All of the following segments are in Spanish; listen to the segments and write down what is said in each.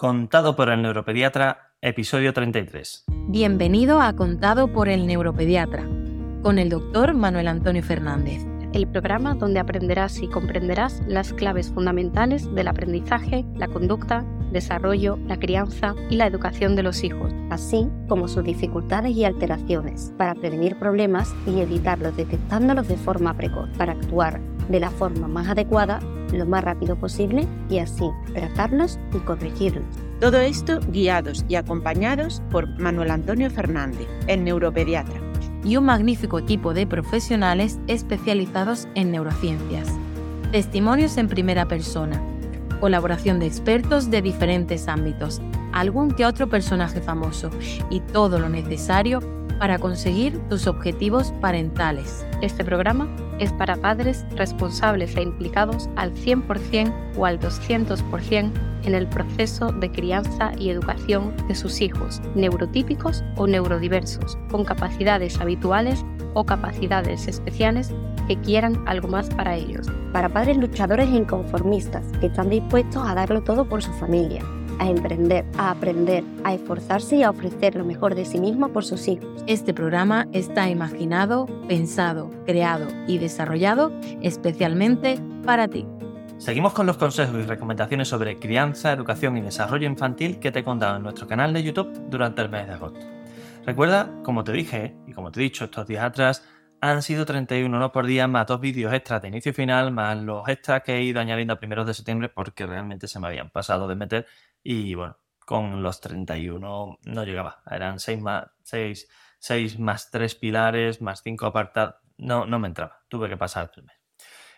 Contado por el neuropediatra, episodio 33. Bienvenido a Contado por el neuropediatra, con el doctor Manuel Antonio Fernández. El programa donde aprenderás y comprenderás las claves fundamentales del aprendizaje, la conducta, desarrollo, la crianza y la educación de los hijos, así como sus dificultades y alteraciones, para prevenir problemas y evitarlos detectándolos de forma precoz, para actuar de la forma más adecuada lo más rápido posible y así tratarlos y corregirlos. Todo esto guiados y acompañados por Manuel Antonio Fernández, el neuropediatra. Y un magnífico equipo de profesionales especializados en neurociencias. Testimonios en primera persona. Colaboración de expertos de diferentes ámbitos. Algún que otro personaje famoso. Y todo lo necesario para conseguir tus objetivos parentales. Este programa es para padres responsables e implicados al 100% o al 200% en el proceso de crianza y educación de sus hijos, neurotípicos o neurodiversos, con capacidades habituales o capacidades especiales que quieran algo más para ellos. Para padres luchadores e inconformistas que están dispuestos a darlo todo por su familia a emprender, a aprender, a esforzarse y a ofrecer lo mejor de sí mismo por sus hijos. Este programa está imaginado, pensado, creado y desarrollado especialmente para ti. Seguimos con los consejos y recomendaciones sobre crianza, educación y desarrollo infantil que te he contado en nuestro canal de YouTube durante el mes de agosto. Recuerda, como te dije y como te he dicho estos días atrás, han sido 31 no por día más dos vídeos extras de inicio y final, más los extras que he ido añadiendo a primeros de septiembre porque realmente se me habían pasado de meter y bueno, con los 31 no llegaba. Eran 6 más, 6, 6 más 3 pilares, más 5 apartados. No, no me entraba. Tuve que pasar el mes.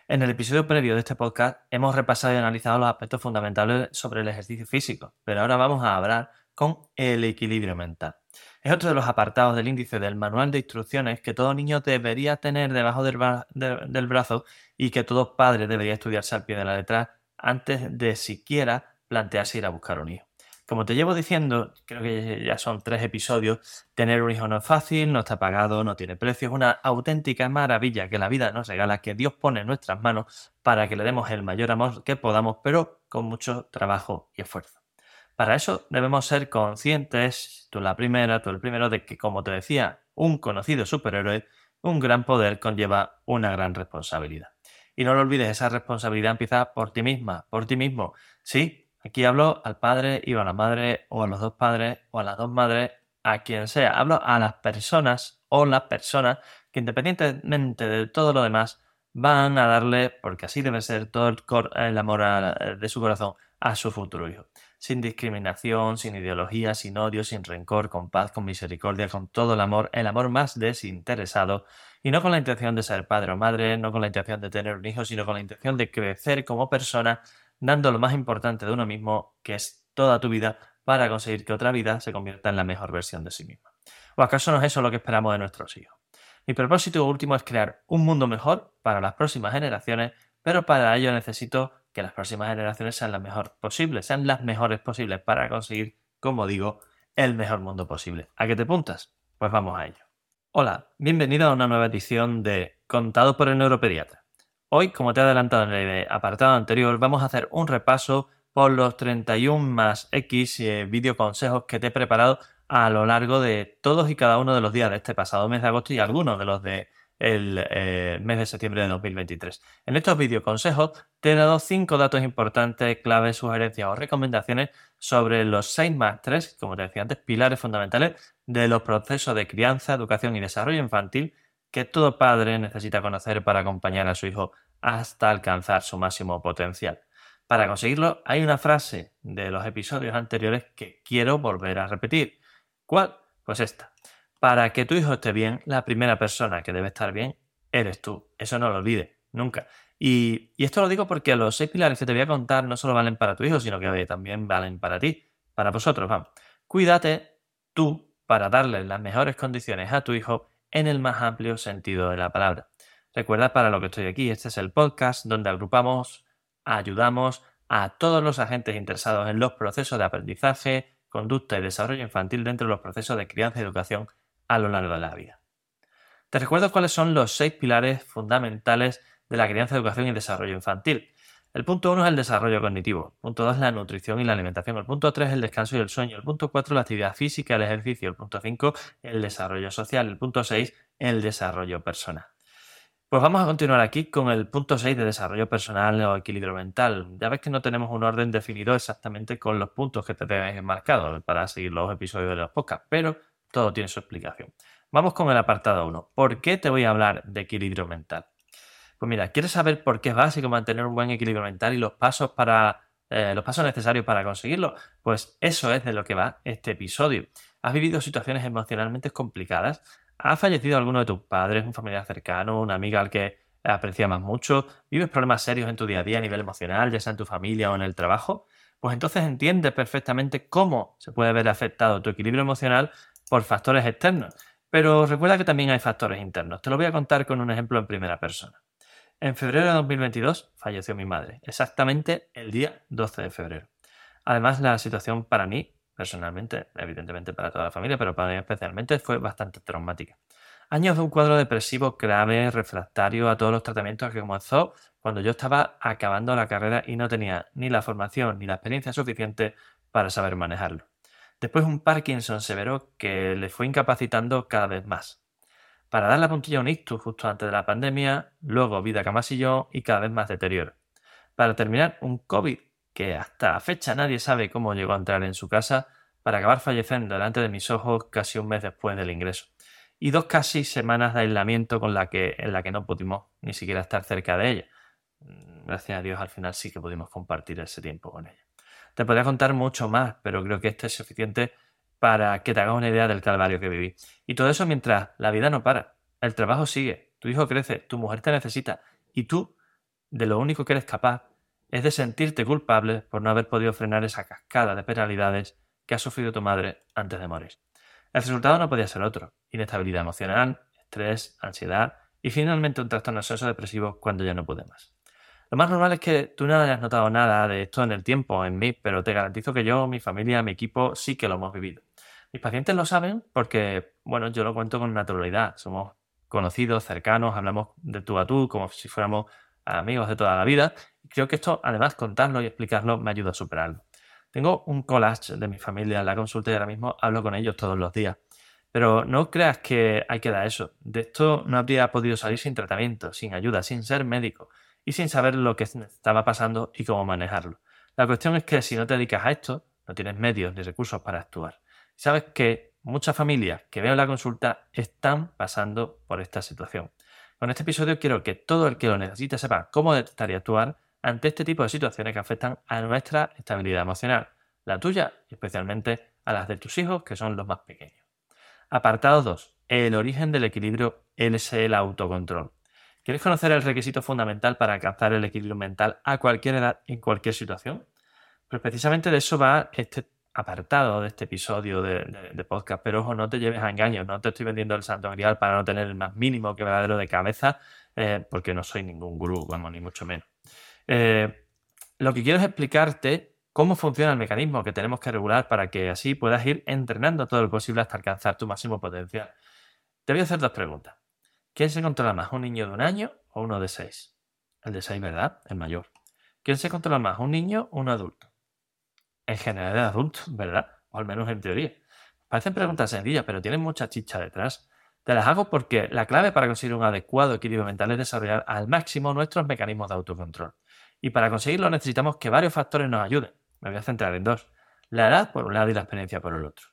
En el episodio previo de este podcast hemos repasado y analizado los aspectos fundamentales sobre el ejercicio físico, pero ahora vamos a hablar con el equilibrio mental. Es otro de los apartados del índice del manual de instrucciones que todo niño debería tener debajo del, del brazo y que todo padre debería estudiarse al pie de la letra antes de siquiera plantearse ir a buscar un hijo. Como te llevo diciendo, creo que ya son tres episodios, tener un hijo no es fácil, no está pagado, no tiene precio, es una auténtica maravilla que la vida nos regala, que Dios pone en nuestras manos para que le demos el mayor amor que podamos, pero con mucho trabajo y esfuerzo. Para eso debemos ser conscientes, tú la primera, tú el primero, de que, como te decía, un conocido superhéroe, un gran poder conlleva una gran responsabilidad. Y no lo olvides, esa responsabilidad empieza por ti misma, por ti mismo. Sí, Aquí hablo al padre y a la madre, o a los dos padres, o a las dos madres, a quien sea. Hablo a las personas o las personas que independientemente de todo lo demás van a darle, porque así debe ser, todo el, amor de su corazón a su futuro hijo. Sin discriminación, sin ideología, sin odio, sin rencor, con paz, con misericordia, con todo el amor, el amor más desinteresado, y no con la intención de ser padre o madre, no con la intención de tener un hijo, sino con la intención de crecer como persona dando lo más importante de uno mismo, que es toda tu vida, para conseguir que otra vida se convierta en la mejor versión de sí misma. ¿O acaso no es eso lo que esperamos de nuestros hijos? Mi propósito último es crear un mundo mejor para las próximas generaciones, pero para ello necesito que las próximas generaciones sean las mejores posibles, sean las mejores posibles para conseguir, como digo, el mejor mundo posible. ¿A qué te apuntas? Pues vamos a ello. Hola, bienvenido a una nueva edición de Contado por el Neuropediatra. Hoy, como te he adelantado en el apartado anterior, vamos a hacer un repaso por los 31 más X eh, video consejos que te he preparado a lo largo de todos y cada uno de los días de este pasado mes de agosto y algunos de los de el eh, mes de septiembre de 2023. En estos consejos te he dado cinco datos importantes, claves, sugerencias o recomendaciones sobre los 6 más 3, como te decía antes, pilares fundamentales de los procesos de crianza, educación y desarrollo infantil que todo padre necesita conocer para acompañar a su hijo hasta alcanzar su máximo potencial. Para conseguirlo, hay una frase de los episodios anteriores que quiero volver a repetir. ¿Cuál? Pues esta. Para que tu hijo esté bien, la primera persona que debe estar bien eres tú. Eso no lo olvides, nunca. Y, esto lo digo porque los seis pilares que te voy a contar no solo valen para tu hijo, sino que también valen para ti, para vosotros, vamos. Cuídate tú para darle las mejores condiciones a tu hijo en el más amplio sentido de la palabra. Recuerda para lo que estoy aquí, este es el podcast donde agrupamos, ayudamos a todos los agentes interesados en los procesos de aprendizaje, conducta y desarrollo infantil dentro de los procesos de crianza y educación a lo largo de la vida. Te recuerdo cuáles son los seis pilares fundamentales de la crianza, educación y desarrollo infantil. El punto 1 es el desarrollo cognitivo, el punto 2 la nutrición y la alimentación, el punto 3 el descanso y el sueño, el punto 4 la actividad física, el ejercicio, el punto 5 el desarrollo social, el punto 6 el desarrollo personal. Pues vamos a continuar aquí con el punto 6 de desarrollo personal o equilibrio mental. Ya ves que no tenemos un orden definido exactamente con los puntos que te tengáis marcados para seguir los episodios de los podcasts, pero todo tiene su explicación. Vamos con el apartado 1. ¿Por qué te voy a hablar de equilibrio mental? Pues mira, ¿quieres saber por qué es básico mantener un buen equilibrio mental y los pasos para eh, los pasos necesarios para conseguirlo? Pues eso es de lo que va este episodio. ¿Has vivido situaciones emocionalmente complicadas? ¿Ha fallecido alguno de tus padres, un familiar cercano, una amiga al que apreciamas mucho? ¿Vives problemas serios en tu día a día a nivel emocional, ya sea en tu familia o en el trabajo? Pues entonces entiendes perfectamente cómo se puede ver afectado tu equilibrio emocional por factores externos. Pero recuerda que también hay factores internos. Te lo voy a contar con un ejemplo en primera persona. En febrero de 2022 falleció mi madre, exactamente el día 12 de febrero. Además, la situación para mí personalmente, evidentemente para toda la familia, pero para mí especialmente fue bastante traumática. Años de un cuadro depresivo grave, refractario a todos los tratamientos que comenzó cuando yo estaba acabando la carrera y no tenía ni la formación ni la experiencia suficiente para saber manejarlo. Después un Parkinson severo que le fue incapacitando cada vez más. Para dar la puntilla a un ictus justo antes de la pandemia, luego vida camasillón y cada vez más deterioro. Para terminar, un COVID que hasta la fecha nadie sabe cómo llegó a entrar en su casa para acabar falleciendo delante de mis ojos casi un mes después del ingreso. Y dos casi semanas de aislamiento con la que, en la que no pudimos ni siquiera estar cerca de ella. Mm, gracias a Dios al final sí que pudimos compartir ese tiempo con ella. Te podría contar mucho más, pero creo que esto es suficiente para que te hagas una idea del calvario que viví. Y todo eso mientras la vida no para. El trabajo sigue, tu hijo crece, tu mujer te necesita y tú, de lo único que eres capaz, es de sentirte culpable por no haber podido frenar esa cascada de penalidades que ha sufrido tu madre antes de morir. El resultado no podía ser otro, inestabilidad emocional, estrés, ansiedad y finalmente un trastorno ansioso depresivo cuando ya no pude más. Lo más normal es que tú no hayas notado nada de esto en el tiempo, en mí, pero te garantizo que yo, mi familia, mi equipo sí que lo hemos vivido. Mis pacientes lo saben porque, bueno, yo lo cuento con naturalidad. Somos conocidos, cercanos, hablamos de tú a tú como si fuéramos amigos de toda la vida. Creo que esto, además, contarlo y explicarlo me ayuda a superarlo. Tengo un collage de mi familia en la consulta y ahora mismo hablo con ellos todos los días. Pero no creas que hay que dar eso. De esto no habría podido salir sin tratamiento, sin ayuda, sin ser médico y sin saber lo que estaba pasando y cómo manejarlo. La cuestión es que si no te dedicas a esto, no tienes medios ni recursos para actuar. Sabes que muchas familias que veo en la consulta están pasando por esta situación. Con este episodio quiero que todo el que lo necesite sepa cómo detectar y actuar ante este tipo de situaciones que afectan a nuestra estabilidad emocional, la tuya y especialmente a las de tus hijos, que son los más pequeños. Apartado 2. El origen del equilibrio es el autocontrol. ¿Quieres conocer el requisito fundamental para alcanzar el equilibrio mental a cualquier edad, en cualquier situación? Pues precisamente de eso va este apartado de este episodio de, podcast, pero ojo, no te lleves a engaños, no te estoy vendiendo el santo grial para no tener el más mínimo que verdadero de cabeza, eh, porque no soy ningún gurú, vamos, ni mucho menos. Eh, lo que quiero es explicarte cómo funciona el mecanismo que tenemos que regular para que así puedas ir entrenando todo lo posible hasta alcanzar tu máximo potencial. Te voy a hacer dos preguntas. ¿Quién se controla más, un niño de un año o uno de seis? El de seis, ¿verdad? El mayor. ¿Quién se controla más, un niño o un adulto? En general de adultos, ¿verdad? O al menos en teoría. Parecen preguntas sencillas, pero tienen mucha chicha detrás. Te las hago porque la clave para conseguir un adecuado equilibrio mental es desarrollar al máximo nuestros mecanismos de autocontrol. Y para conseguirlo necesitamos que varios factores nos ayuden. Me voy a centrar en dos. La edad por un lado y la experiencia por el otro.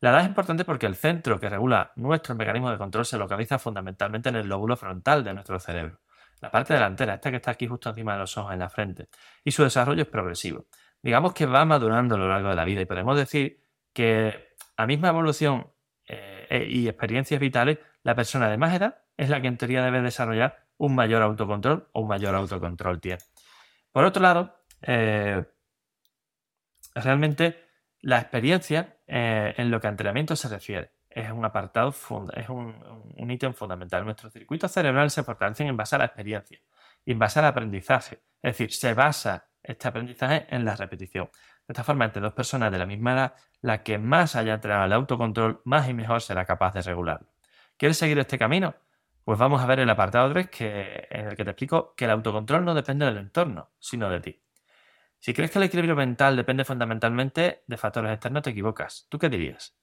La edad es importante porque el centro que regula nuestros mecanismos de control se localiza fundamentalmente en el lóbulo frontal de nuestro cerebro. La parte delantera, esta que está aquí justo encima de los ojos en la frente. Y su desarrollo es progresivo digamos que va madurando a lo largo de la vida y podemos decir que a misma evolución eh, eh, y experiencias vitales, la persona de más edad es la que en teoría debe desarrollar un mayor autocontrol o un mayor autocontrol tiene. Por otro lado, eh, realmente la experiencia en lo que a entrenamiento se refiere es un apartado, es un, ítem fundamental. Nuestros circuitos cerebrales se fortalecen en base a la experiencia en base al aprendizaje. Es decir, se basa este aprendizaje en la repetición. De esta forma, entre dos personas de la misma edad, la que más haya entrenado el autocontrol, más y mejor será capaz de regularlo. ¿Quieres seguir este camino? Pues vamos a ver el apartado 3 que, en el que te explico que el autocontrol no depende del entorno, sino de ti. Si crees que el equilibrio mental depende fundamentalmente de factores externos, te equivocas. ¿Tú qué dirías?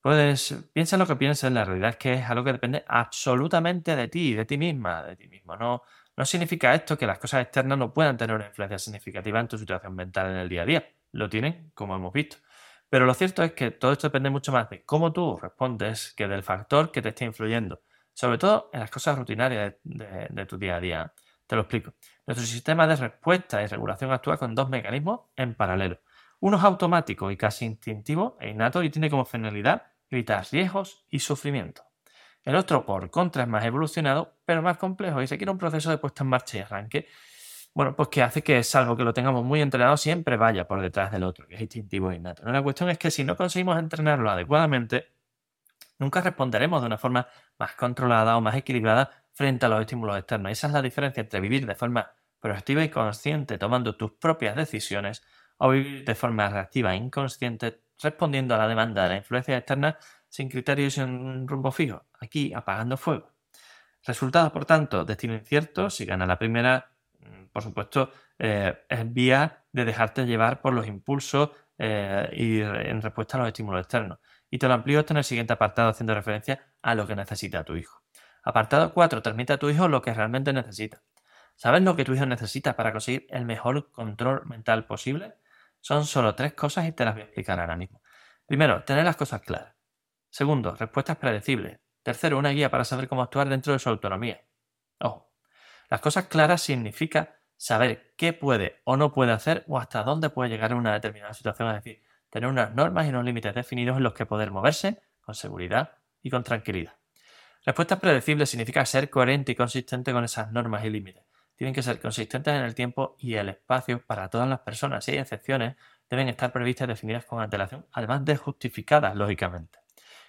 Pues piensa en lo que pienses, la realidad es que es algo que depende absolutamente de ti, de ti misma, de ti mismo. No, no significa esto que las cosas externas no puedan tener una influencia significativa en tu situación mental en el día a día. Lo tienen, como hemos visto. Pero lo cierto es que todo esto depende mucho más de cómo tú respondes que del factor que te esté influyendo sobre todo en las cosas rutinarias de, tu día a día. Te lo explico. Nuestro sistema de respuesta y regulación actúa con dos mecanismos en paralelo. Uno es automático y casi instintivo e innato y tiene como finalidad evitar riesgos y sufrimiento. El otro, por contra, es más evolucionado, pero más complejo y se quiere un proceso de puesta en marcha y arranque, bueno, pues que hace que, salvo que lo tengamos muy entrenado, siempre vaya por detrás del otro, que es instintivo e innato. La cuestión es que si no conseguimos entrenarlo adecuadamente, nunca responderemos de una forma más controlada o más equilibrada frente a los estímulos externos. Esa es la diferencia entre vivir de forma proactiva y consciente tomando tus propias decisiones o vivir de forma reactiva e inconsciente respondiendo a la demanda de la influencia externa sin criterios y sin rumbo fijo, aquí apagando fuego. Resultado, por tanto, destino incierto, si gana la primera, mm, por supuesto, eh, es vía de dejarte llevar por los impulsos eh, y en respuesta a los estímulos externos. Y te lo amplío esto en el siguiente apartado haciendo referencia a lo que necesita tu hijo. Apartado 4. Transmite a tu hijo lo que realmente necesita. ¿Sabes lo que tu hijo necesita para conseguir el mejor control mental posible? Son solo tres cosas y te las voy a explicar ahora mismo. Primero, tener las cosas claras. Segundo, respuestas predecibles. Tercero, una guía para saber cómo actuar dentro de su autonomía. Ojo, las cosas claras significa saber qué puede o no puede hacer o hasta dónde puede llegar en una determinada situación. Es decir, tener unas normas y unos límites definidos en los que poder moverse con seguridad y con tranquilidad. Respuestas predecibles significa ser coherente y consistente con esas normas y límites. Tienen que ser consistentes en el tiempo y el espacio para todas las personas. Si hay excepciones, deben estar previstas y definidas con antelación, además de justificadas, lógicamente.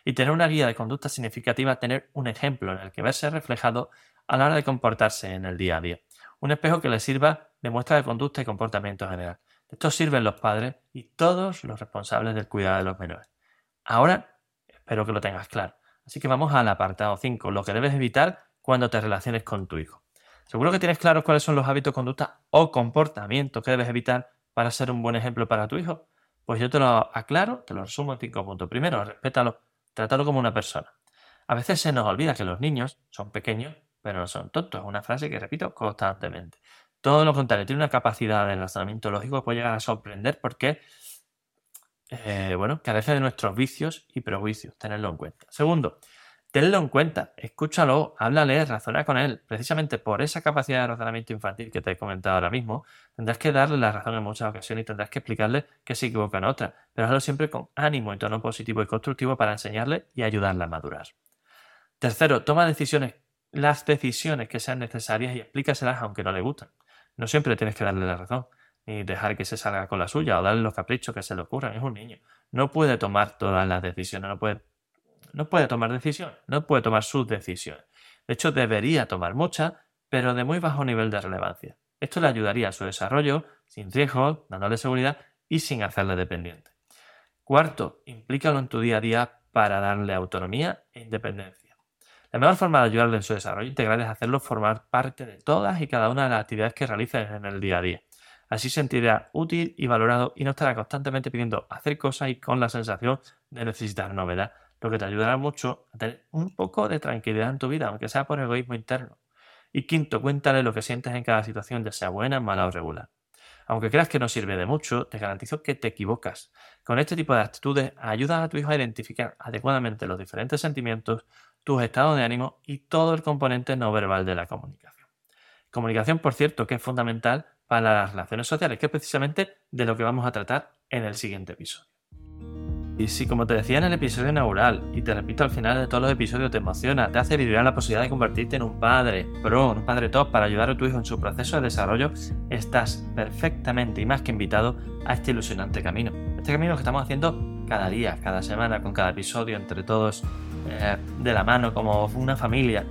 Y tener una guía de conducta significativa tener un ejemplo en el que verse reflejado a la hora de comportarse en el día a día. Un espejo que le sirva de muestra de conducta y comportamiento general. Esto sirven los padres y todos los responsables del cuidado de los menores. Ahora, espero que lo tengas claro. Así que vamos al apartado 5, lo que debes evitar cuando te relaciones con tu hijo. Seguro que tienes claro cuáles son los hábitos, conducta o comportamientos que debes evitar para ser un buen ejemplo para tu hijo. Pues yo te lo aclaro, te lo resumo en cinco puntos. Primero, respétalo, trátalo como una persona. A veces se nos olvida que los niños son pequeños, pero no son tontos. Es una frase que repito constantemente. Todo lo contrario, tiene una capacidad de razonamiento lógico que puede llegar a sorprender porque, eh, bueno, carece de nuestros vicios y prejuicios. Tenerlo en cuenta. Segundo, tenlo en cuenta, escúchalo, háblale, razona con él. Precisamente por esa capacidad de razonamiento infantil que te he comentado ahora mismo, tendrás que darle la razón en muchas ocasiones y tendrás que explicarle que se equivoca en otras, pero hazlo siempre con ánimo y tono positivo y constructivo para enseñarle y ayudarle a madurar. Tercero, toma decisiones, las decisiones que sean necesarias y explícaselas aunque no le gusten. No siempre tienes que darle la razón, ni dejar que se salga con la suya o darle los caprichos que se le ocurran. Es un niño. No puede tomar todas las decisiones, no puede, no puede tomar decisiones, no puede tomar sus decisiones. De hecho, debería tomar muchas, pero de muy bajo nivel de relevancia. Esto le ayudaría a su desarrollo sin riesgos, dándole seguridad y sin hacerle dependiente. Cuarto, implícalo en tu día a día para darle autonomía e independencia. La mejor forma de ayudarle en su desarrollo integral es hacerlo formar parte de todas y cada una de las actividades que realices en el día a día. Así sentirá útil y valorado y no estará constantemente pidiendo hacer cosas y con la sensación de necesitar novedad, lo que te ayudará mucho a tener un poco de tranquilidad en tu vida, aunque sea por egoísmo interno. Y quinto, cuéntale lo que sientes en cada situación, ya sea buena, mala o regular. Aunque creas que no sirve de mucho, te garantizo que te equivocas. Con este tipo de actitudes ayudas a tu hijo a identificar adecuadamente los diferentes sentimientos, tus estados de ánimo y todo el componente no verbal de la comunicación. Comunicación, por cierto, que es fundamental para las relaciones sociales, que es precisamente de lo que vamos a tratar en el siguiente episodio. Y si, como te decía en el episodio inaugural, y te repito al final de todos los episodios, te emociona, te hace vibrar la posibilidad de convertirte en un padre pro, un padre top para ayudar a tu hijo en su proceso de desarrollo, estás perfectamente y más que invitado a este ilusionante camino. Este camino que estamos haciendo cada día, cada semana, con cada episodio, entre todos eh, de la mano como una familia.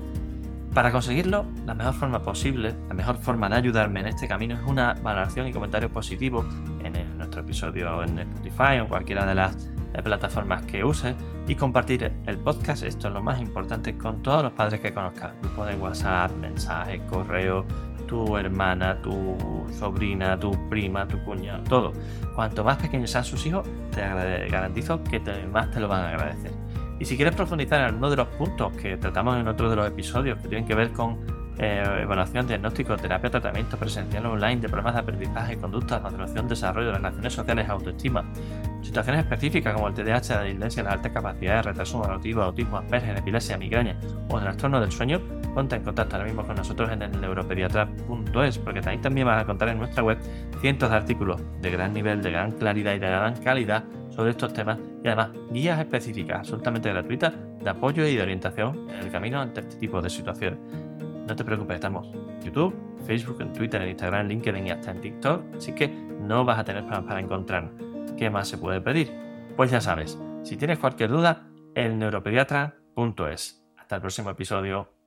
Para conseguirlo, la mejor forma posible, la mejor forma de ayudarme en este camino es una valoración y comentario positivo en nuestro episodio en Spotify o cualquiera de las plataformas que uses, y compartir el podcast, esto es lo más importante, con todos los padres que conozcas. Grupo de WhatsApp, mensajes, correo, tu hermana, tu sobrina, tu prima, tu cuñado, todo. Cuanto más pequeños sean sus hijos, te garantizo que más te lo van a agradecer. Y si quieres profundizar en alguno de los puntos que tratamos en otro de los episodios que tienen que ver con eh, evaluación, diagnóstico, terapia, tratamiento presencial online de problemas de aprendizaje, conducta, maduración, desarrollo, relaciones sociales, autoestima, situaciones específicas como el TDAH, la dislexia, la alta capacidad, retraso motivo, autismo, Asperger, epilepsia, migraña o el trastorno del sueño, ponte en contacto ahora mismo con nosotros en el neuropediatra.es porque también vas a encontrar en nuestra web cientos de artículos de gran nivel, de gran claridad y de gran calidad sobre estos temas y además guías específicas absolutamente gratuitas de apoyo y de orientación en el camino ante este tipo de situaciones. No te preocupes, estamos en YouTube, Facebook, en Twitter, en Instagram, LinkedIn y hasta en TikTok, así que no vas a tener problemas para encontrarnos. ¿Qué más se puede pedir? Pues ya sabes, si tienes cualquier duda, el neuropediatra.es. Hasta el próximo episodio.